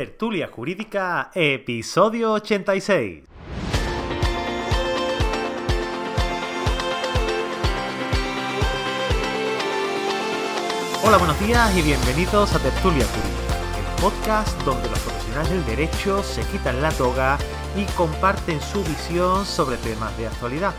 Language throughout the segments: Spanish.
Tertulia Jurídica, episodio 86. Hola, buenos días y bienvenidos a Tertulia Jurídica, el podcast donde los profesionales del derecho se quitan la toga y comparten su visión sobre temas de actualidad.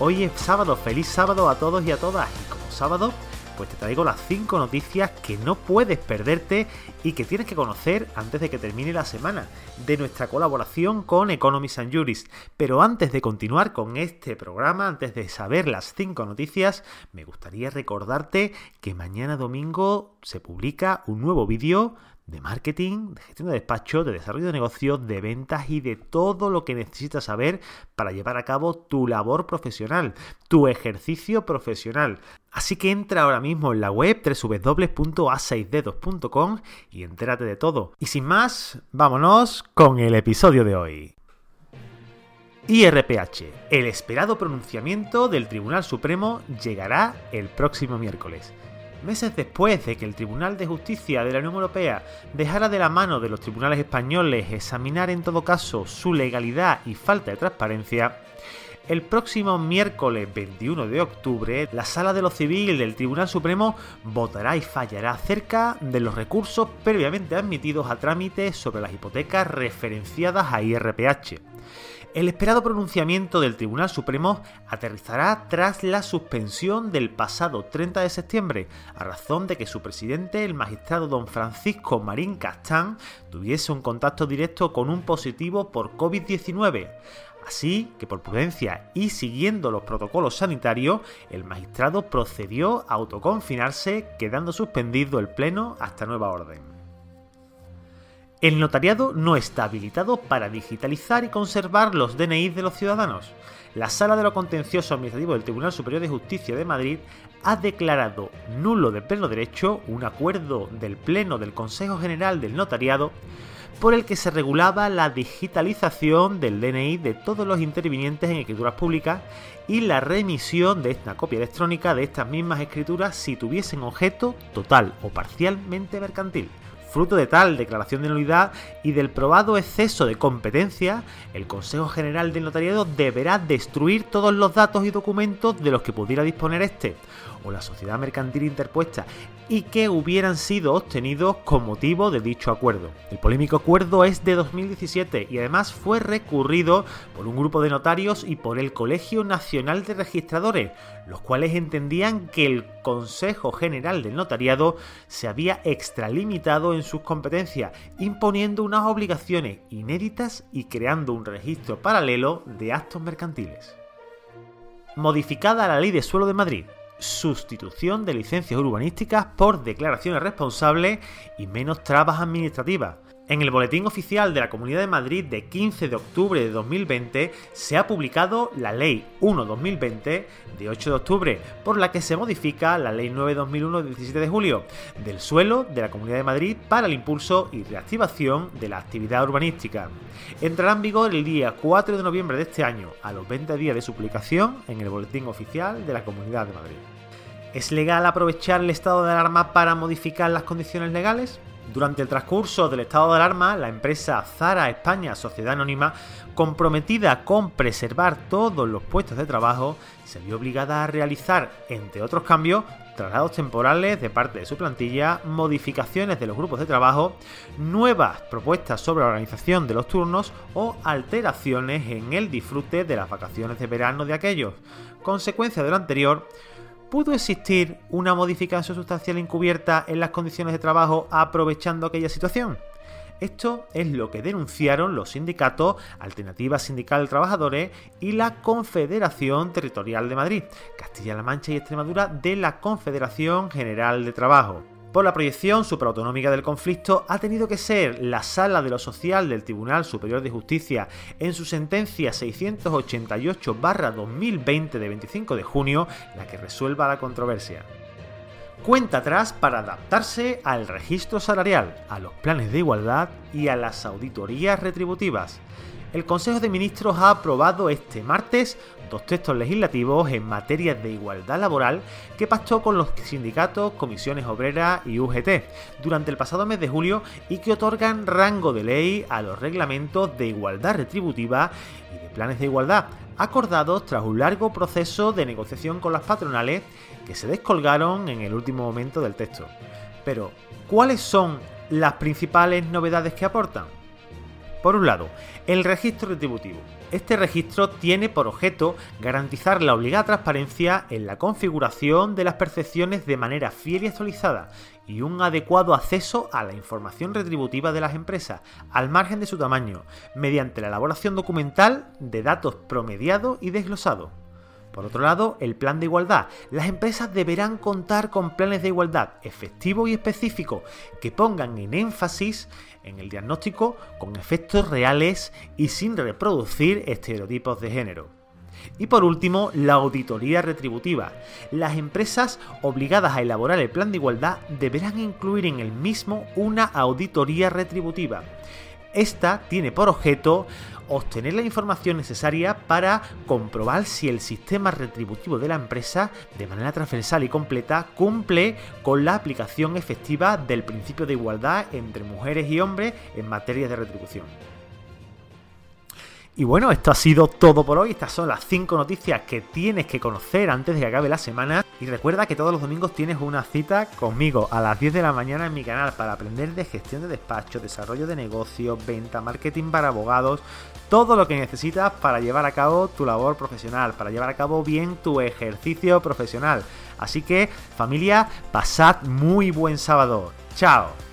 Hoy es sábado, feliz sábado a todos y a todas y como sábado pues te traigo las 5 noticias que no puedes perderte y que tienes que conocer antes de que termine la semana de nuestra colaboración con Economies and Juris. Pero antes de continuar con este programa, antes de saber las 5 noticias, me gustaría recordarte que mañana domingo se publica un nuevo vídeo de marketing, de gestión de despacho, de desarrollo de negocios, de ventas y de todo lo que necesitas saber para llevar a cabo tu labor profesional, tu ejercicio profesional. Así que entra ahora mismo en la web www.a6dedos.com y entérate de todo. Y sin más, vámonos con el episodio de hoy. IRPH, el esperado pronunciamiento del Tribunal Supremo llegará el próximo miércoles. Meses después de que el Tribunal de Justicia de la Unión Europea dejara de la mano de los tribunales españoles examinar en todo caso su legalidad y falta de transparencia, el próximo miércoles 21 de octubre, la Sala de lo Civil del Tribunal Supremo votará y fallará acerca de los recursos previamente admitidos a trámite sobre las hipotecas referenciadas a IRPH. El esperado pronunciamiento del Tribunal Supremo aterrizará tras la suspensión del pasado 30 de septiembre, a razón de que su presidente, el magistrado don Francisco Marín Castán, tuviese un contacto directo con un positivo por COVID-19. Así que por prudencia y siguiendo los protocolos sanitarios, el magistrado procedió a autoconfinarse, quedando suspendido el pleno hasta nueva orden. El notariado no está habilitado para digitalizar y conservar los DNI de los ciudadanos. La Sala de lo Contencioso Administrativo del Tribunal Superior de Justicia de Madrid ha declarado nulo de pleno derecho un acuerdo del Pleno del Consejo General del Notariado por el que se regulaba la digitalización del DNI de todos los intervinientes en escrituras públicas y la remisión de esta copia electrónica de estas mismas escrituras si tuviesen objeto total o parcialmente mercantil. Fruto de tal declaración de nulidad y del probado exceso de competencia, el Consejo General del Notariado deberá destruir todos los datos y documentos de los que pudiera disponer este o la sociedad mercantil interpuesta y que hubieran sido obtenidos con motivo de dicho acuerdo. El polémico acuerdo es de 2017 y además fue recurrido por un grupo de notarios y por el Colegio Nacional de Registradores, los cuales entendían que el Consejo General del Notariado se había extralimitado en sus competencias, imponiendo unas obligaciones inéditas y creando un registro paralelo de actos mercantiles. Modificada la Ley de Suelo de Madrid, sustitución de licencias urbanísticas por declaraciones responsables y menos trabas administrativas. En el Boletín Oficial de la Comunidad de Madrid de 15 de octubre de 2020 se ha publicado la Ley 1-2020 de 8 de octubre, por la que se modifica la Ley 9-2001 de 17 de julio del suelo de la Comunidad de Madrid para el impulso y reactivación de la actividad urbanística. Entrará en vigor el día 4 de noviembre de este año, a los 20 días de su publicación en el Boletín Oficial de la Comunidad de Madrid. ¿Es legal aprovechar el estado de alarma para modificar las condiciones legales? Durante el transcurso del estado de alarma, la empresa Zara España Sociedad Anónima, comprometida con preservar todos los puestos de trabajo, se vio obligada a realizar, entre otros cambios, traslados temporales de parte de su plantilla, modificaciones de los grupos de trabajo, nuevas propuestas sobre la organización de los turnos o alteraciones en el disfrute de las vacaciones de verano de aquellos. Consecuencia de lo anterior, ¿Pudo existir una modificación sustancial encubierta en las condiciones de trabajo aprovechando aquella situación? Esto es lo que denunciaron los sindicatos Alternativa Sindical de Trabajadores y la Confederación Territorial de Madrid, Castilla-La Mancha y Extremadura de la Confederación General de Trabajo. Por la proyección superautonómica del conflicto, ha tenido que ser la Sala de lo Social del Tribunal Superior de Justicia, en su sentencia 688-2020 de 25 de junio, la que resuelva la controversia. Cuenta atrás para adaptarse al registro salarial, a los planes de igualdad y a las auditorías retributivas el Consejo de Ministros ha aprobado este martes dos textos legislativos en materia de igualdad laboral que pactó con los sindicatos, comisiones obreras y UGT durante el pasado mes de julio y que otorgan rango de ley a los reglamentos de igualdad retributiva y de planes de igualdad acordados tras un largo proceso de negociación con las patronales que se descolgaron en el último momento del texto. Pero, ¿cuáles son las principales novedades que aportan? Por un lado, el registro retributivo. Este registro tiene por objeto garantizar la obligada transparencia en la configuración de las percepciones de manera fiel y actualizada y un adecuado acceso a la información retributiva de las empresas, al margen de su tamaño, mediante la elaboración documental de datos promediados y desglosados. Por otro lado, el plan de igualdad. Las empresas deberán contar con planes de igualdad efectivos y específicos que pongan en énfasis en el diagnóstico con efectos reales y sin reproducir estereotipos de género. Y por último, la auditoría retributiva. Las empresas obligadas a elaborar el plan de igualdad deberán incluir en el mismo una auditoría retributiva. Esta tiene por objeto obtener la información necesaria para comprobar si el sistema retributivo de la empresa, de manera transversal y completa, cumple con la aplicación efectiva del principio de igualdad entre mujeres y hombres en materia de retribución. Y bueno, esto ha sido todo por hoy. Estas son las 5 noticias que tienes que conocer antes de que acabe la semana. Y recuerda que todos los domingos tienes una cita conmigo a las 10 de la mañana en mi canal para aprender de gestión de despacho, desarrollo de negocios, venta, marketing para abogados, todo lo que necesitas para llevar a cabo tu labor profesional, para llevar a cabo bien tu ejercicio profesional. Así que familia, pasad muy buen sábado. Chao.